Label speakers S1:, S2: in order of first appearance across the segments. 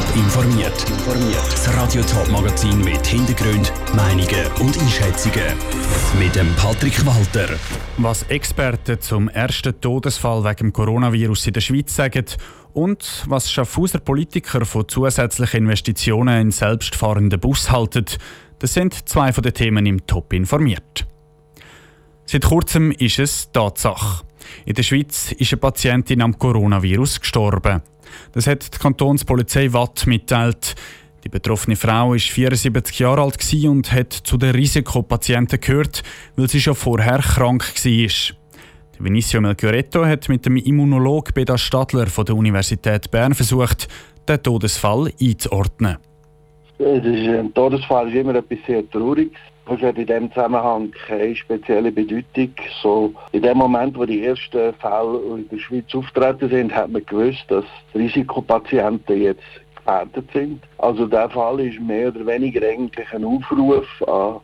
S1: Top informiert. Das Radio Top Magazin mit Hintergrund, Meinungen und Einschätzungen mit dem Patrick Walter.
S2: Was Experten zum ersten Todesfall wegen Coronavirus in der Schweiz sagen und was Schaffhauser Politiker von zusätzlichen Investitionen in selbstfahrende Bus halten, das sind zwei von den Themen im Top informiert. Seit kurzem ist es Tatsache. In der Schweiz ist eine Patientin am Coronavirus gestorben. Das hat die Kantonspolizei Watt mitteilt. Die betroffene Frau ist 74 Jahre alt und hat zu den Risikopatienten gehört, weil sie schon vorher krank war. Vinicio Melchioretto hat mit dem Immunolog Beda Stadler von der Universität Bern versucht, den Todesfall einzuordnen.
S3: Ein Todesfall ist immer etwas sehr Trauriges. Es hat in diesem Zusammenhang keine spezielle Bedeutung. So, in dem Moment, wo die ersten Fälle in der Schweiz auftreten sind, hat man gewusst, dass Risikopatienten jetzt gefährdet sind. Also der Fall ist mehr oder weniger eigentlich ein Aufruf an,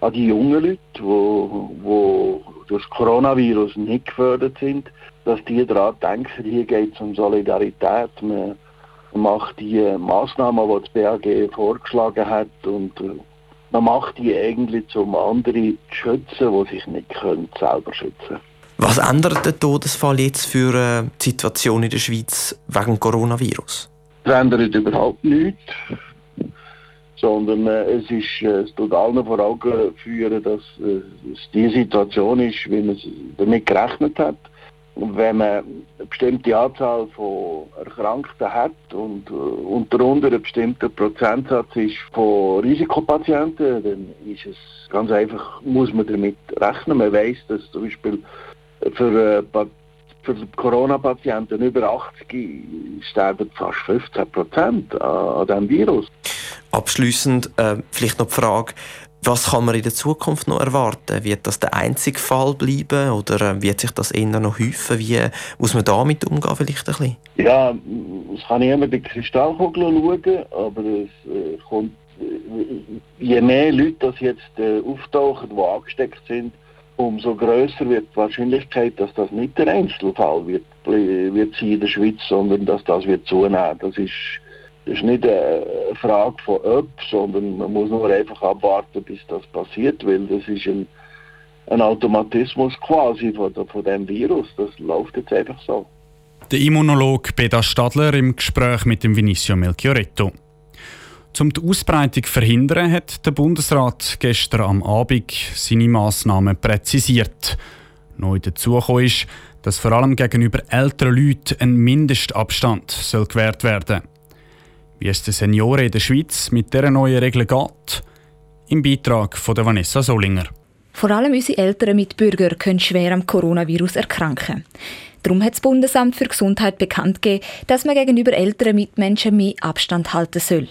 S3: an die jungen Leute, die wo, wo durch das Coronavirus nicht gefördert sind, dass die daran denken, hier geht es um Solidarität. Man macht die Massnahmen, die das BAG vorgeschlagen hat und man macht die eigentlich, um andere zu schützen, die sich nicht können, selber schützen können.
S4: Was ändert der Todesfall jetzt für äh, die Situation in der Schweiz wegen Coronavirus?
S3: Es ändert überhaupt nichts. Sondern äh, es, ist, äh, es tut allen vor Augen führen, dass es die Situation ist, wie man damit gerechnet hat. Und wenn man eine bestimmte Anzahl von Erkrankten hat und äh, unter anderem ein bestimmter Prozentsatz ist von Risikopatienten, dann ist es ganz einfach, muss man damit rechnen. Man weiß, dass zum Beispiel für, äh, für Corona-Patienten über 80 sterben fast 15 Prozent an, an diesem Virus.
S4: Abschließend äh, vielleicht noch die Frage, was kann man in der Zukunft noch erwarten? Wird das der einzige Fall bleiben oder äh, wird sich das eher noch häufen? Wie muss man damit umgehen vielleicht ein bisschen?
S3: Ja, es kann immer die Kristallkugel schauen, aber es äh, kommt, äh, je mehr Leute das jetzt äh, auftauchen, die angesteckt sind, umso größer wird die Wahrscheinlichkeit, dass das nicht der Einzelfall wird, wird sein in der Schweiz, sondern dass das wird zunehmen. Das ist das ist nicht eine Frage von ob, sondern man muss nur einfach abwarten, bis das passiert, weil das ist ein, ein Automatismus quasi von, von dem Virus. Das läuft jetzt einfach so.
S2: Der Immunolog Beda Stadler im Gespräch mit dem Vinicio Melchioretto. Um die Ausbreitung zu verhindern, hat der Bundesrat gestern am Abend seine Massnahmen präzisiert. Neu dazu ist, dass vor allem gegenüber älteren Leuten ein Mindestabstand soll gewährt werden soll. Wie es den Senioren in der Schweiz mit dieser neuen Regel geht, im Beitrag von Vanessa Solinger.
S5: Vor allem unsere älteren Mitbürger können schwer am Coronavirus erkranken. Darum hat das Bundesamt für Gesundheit bekannt gegeben, dass man gegenüber älteren Mitmenschen mehr Abstand halten soll.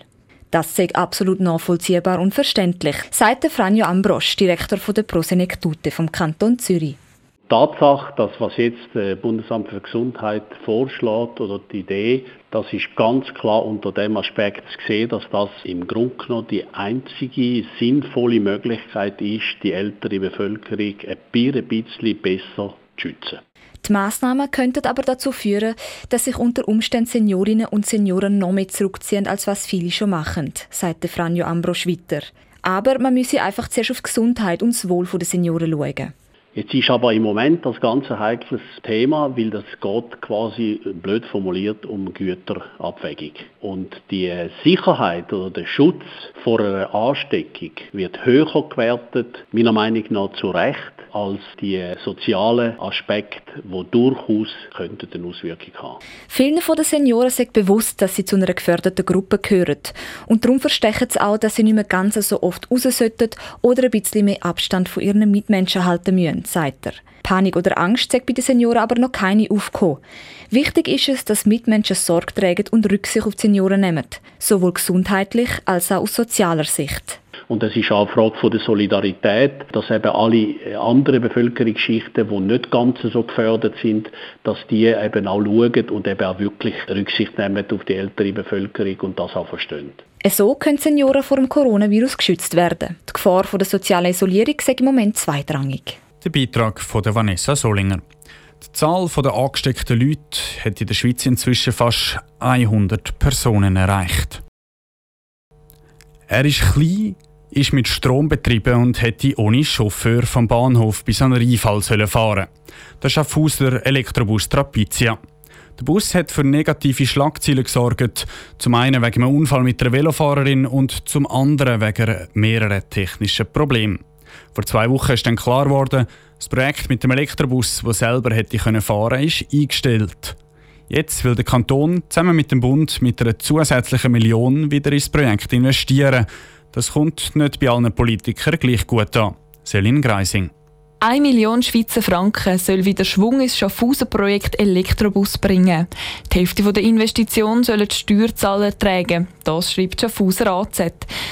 S5: Das sei absolut nachvollziehbar und verständlich, sagt Franjo Ambrosch, Direktor der Prosenektute vom Kanton Zürich.
S6: Tatsache, dass was jetzt das Bundesamt für Gesundheit vorschlägt oder die Idee, das ist ganz klar unter dem Aspekt zu sehen, dass das im Grunde genommen die einzige sinnvolle Möglichkeit ist, die ältere Bevölkerung ein bisschen besser zu schützen.
S5: Die Massnahmen könnten aber dazu führen, dass sich unter Umständen Seniorinnen und Senioren noch mehr zurückziehen, als was viele schon machen, sagte Franjo Ambrosch weiter. Aber man müsse einfach zuerst auf die Gesundheit und das Wohl der Senioren schauen.
S6: Jetzt ist aber im Moment das ganze heikles Thema, weil das geht quasi blöd formuliert um Güterabwägung. Und die Sicherheit oder der Schutz vor einer Ansteckung wird höher gewertet, meiner Meinung nach zu Recht, als die sozialen Aspekte, die durchaus eine Auswirkung haben.
S5: Vielen von den Senioren sind bewusst, dass sie zu einer geförderten Gruppe gehören. Und darum verstechen sie auch, dass sie nicht mehr ganz so oft raus sollten oder ein bisschen mehr Abstand von ihren Mitmenschen halten müssen, sagt er. Panik oder Angst sagt bei den Senioren aber noch keine aufgekommen. Wichtig ist es, dass Mitmenschen Sorge tragen und Rücksicht auf die Senioren nehmen, sowohl gesundheitlich als auch aus sozialer Sicht.
S6: Und es ist auch eine Frage von der Solidarität, dass eben alle anderen Bevölkerungsschichten, die nicht ganz so gefördert sind, dass die eben auch schauen und eben auch wirklich Rücksicht nehmen auf die ältere Bevölkerung und das auch verstehen.
S5: So können Senioren vor dem Coronavirus geschützt werden. Die Gefahr von der sozialen Isolierung ist im Moment zweitrangig.
S2: Der Beitrag von Vanessa Solinger. Die Zahl der angesteckten Leute hat in der Schweiz inzwischen fast 100 Personen erreicht. Er ist klein, ist mit Strom betrieben und hätte ohne Chauffeur vom Bahnhof bis an den Einfall fahren schafft der Elektrobus Trapizia. Der Bus hat für negative Schlagzeilen gesorgt. Zum einen wegen einem Unfall mit einer Velofahrerin und zum anderen wegen mehrerer technischer Probleme. Vor zwei Wochen ist dann klar geworden, das Projekt mit dem Elektrobus, das selber hätte fahren können, ist eingestellt. Jetzt will der Kanton zusammen mit dem Bund mit einer zusätzlichen Million wieder ins Projekt investieren. Das kommt nicht bei allen Politikern gleich gut an. Selin Greising.
S7: 1 Million Schweizer Franken soll wieder Schwung ins Schaffhausen-Projekt Elektrobus bringen. Die Hälfte der Investition sollen die Steuerzahler tragen. Das schreibt Schaffhauser AZ.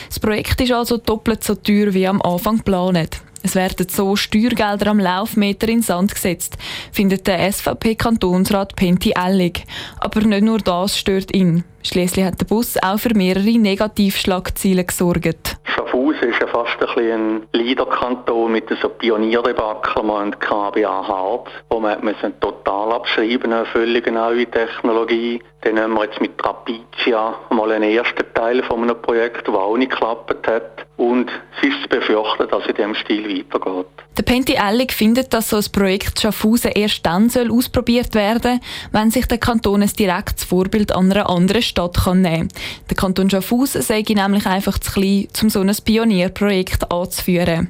S7: Das Projekt ist also doppelt so teuer wie am Anfang geplant. Es werden so Steuergelder am Laufmeter in Sand gesetzt, findet der SVP-Kantonsrat Penti Ellig. Aber nicht nur das stört ihn. Schließlich hat der Bus auch für mehrere Negativschlagziele gesorgt.
S8: Schaffhausen ist ja fast ein, bisschen ein Leaderkanton mit so Pionierdebakel. Wir haben KBA Harz, wo man total abschreiben eine völlig neue Technologie. Dann haben wir jetzt mit Trapizia mal einen ersten Teil von einem Projekt, der auch nicht geklappt hat. Und es ist zu befürchten, dass es in diesem Stil weitergeht.
S7: Der Penti Ellig findet, dass so ein Projekt Schaffhausen erst dann soll ausprobiert werden wenn sich der Kanton ein direktes Vorbild an einer anderen Stadt kann nehmen kann. Der Kanton Schaffhausen sei nämlich einfach zu klein, um so ein Pionierprojekt anzuführen.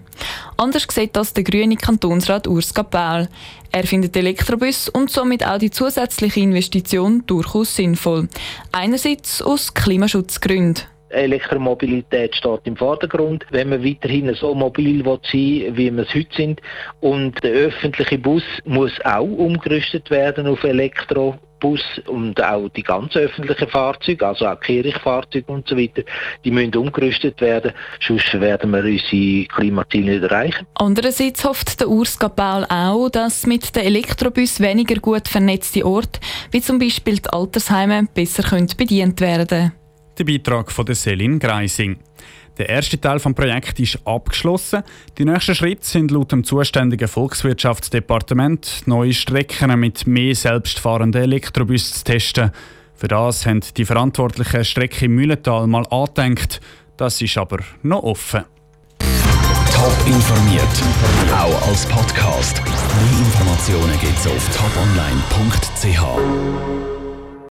S7: Anders sieht das der grüne Kantonsrat Urs Kapel. Er findet Elektrobus und somit auch die zusätzliche Investition durchaus sinnvoll. Einerseits aus Klimaschutzgründen.
S9: Elektromobilität steht im Vordergrund. Wenn wir weiterhin so mobil sein wie wir es heute sind und der öffentliche Bus muss auch umgerüstet werden auf Elektro Bus und auch die ganz öffentlichen Fahrzeuge, also auch Kirchfahrzeuge und so weiter, die müssen umgerüstet werden, sonst werden wir unsere Klimaziele nicht erreichen.
S7: Andererseits hofft der Urs Paul auch, dass mit den Elektrobus weniger gut vernetzte Orte, wie zum Beispiel die Altersheime, besser bedient werden können.
S2: Der Beitrag von Selin Greising. Der erste Teil des Projekts ist abgeschlossen. Die nächsten Schritte sind laut dem zuständigen Volkswirtschaftsdepartement neue Strecken mit mehr selbstfahrenden Elektrobussen zu testen. Für das haben die verantwortlichen Strecke Mühlental mal angedenkt. Das ist aber noch offen.
S1: Top informiert, auch als Podcast. Mehr Informationen gibt es auf toponline.ch.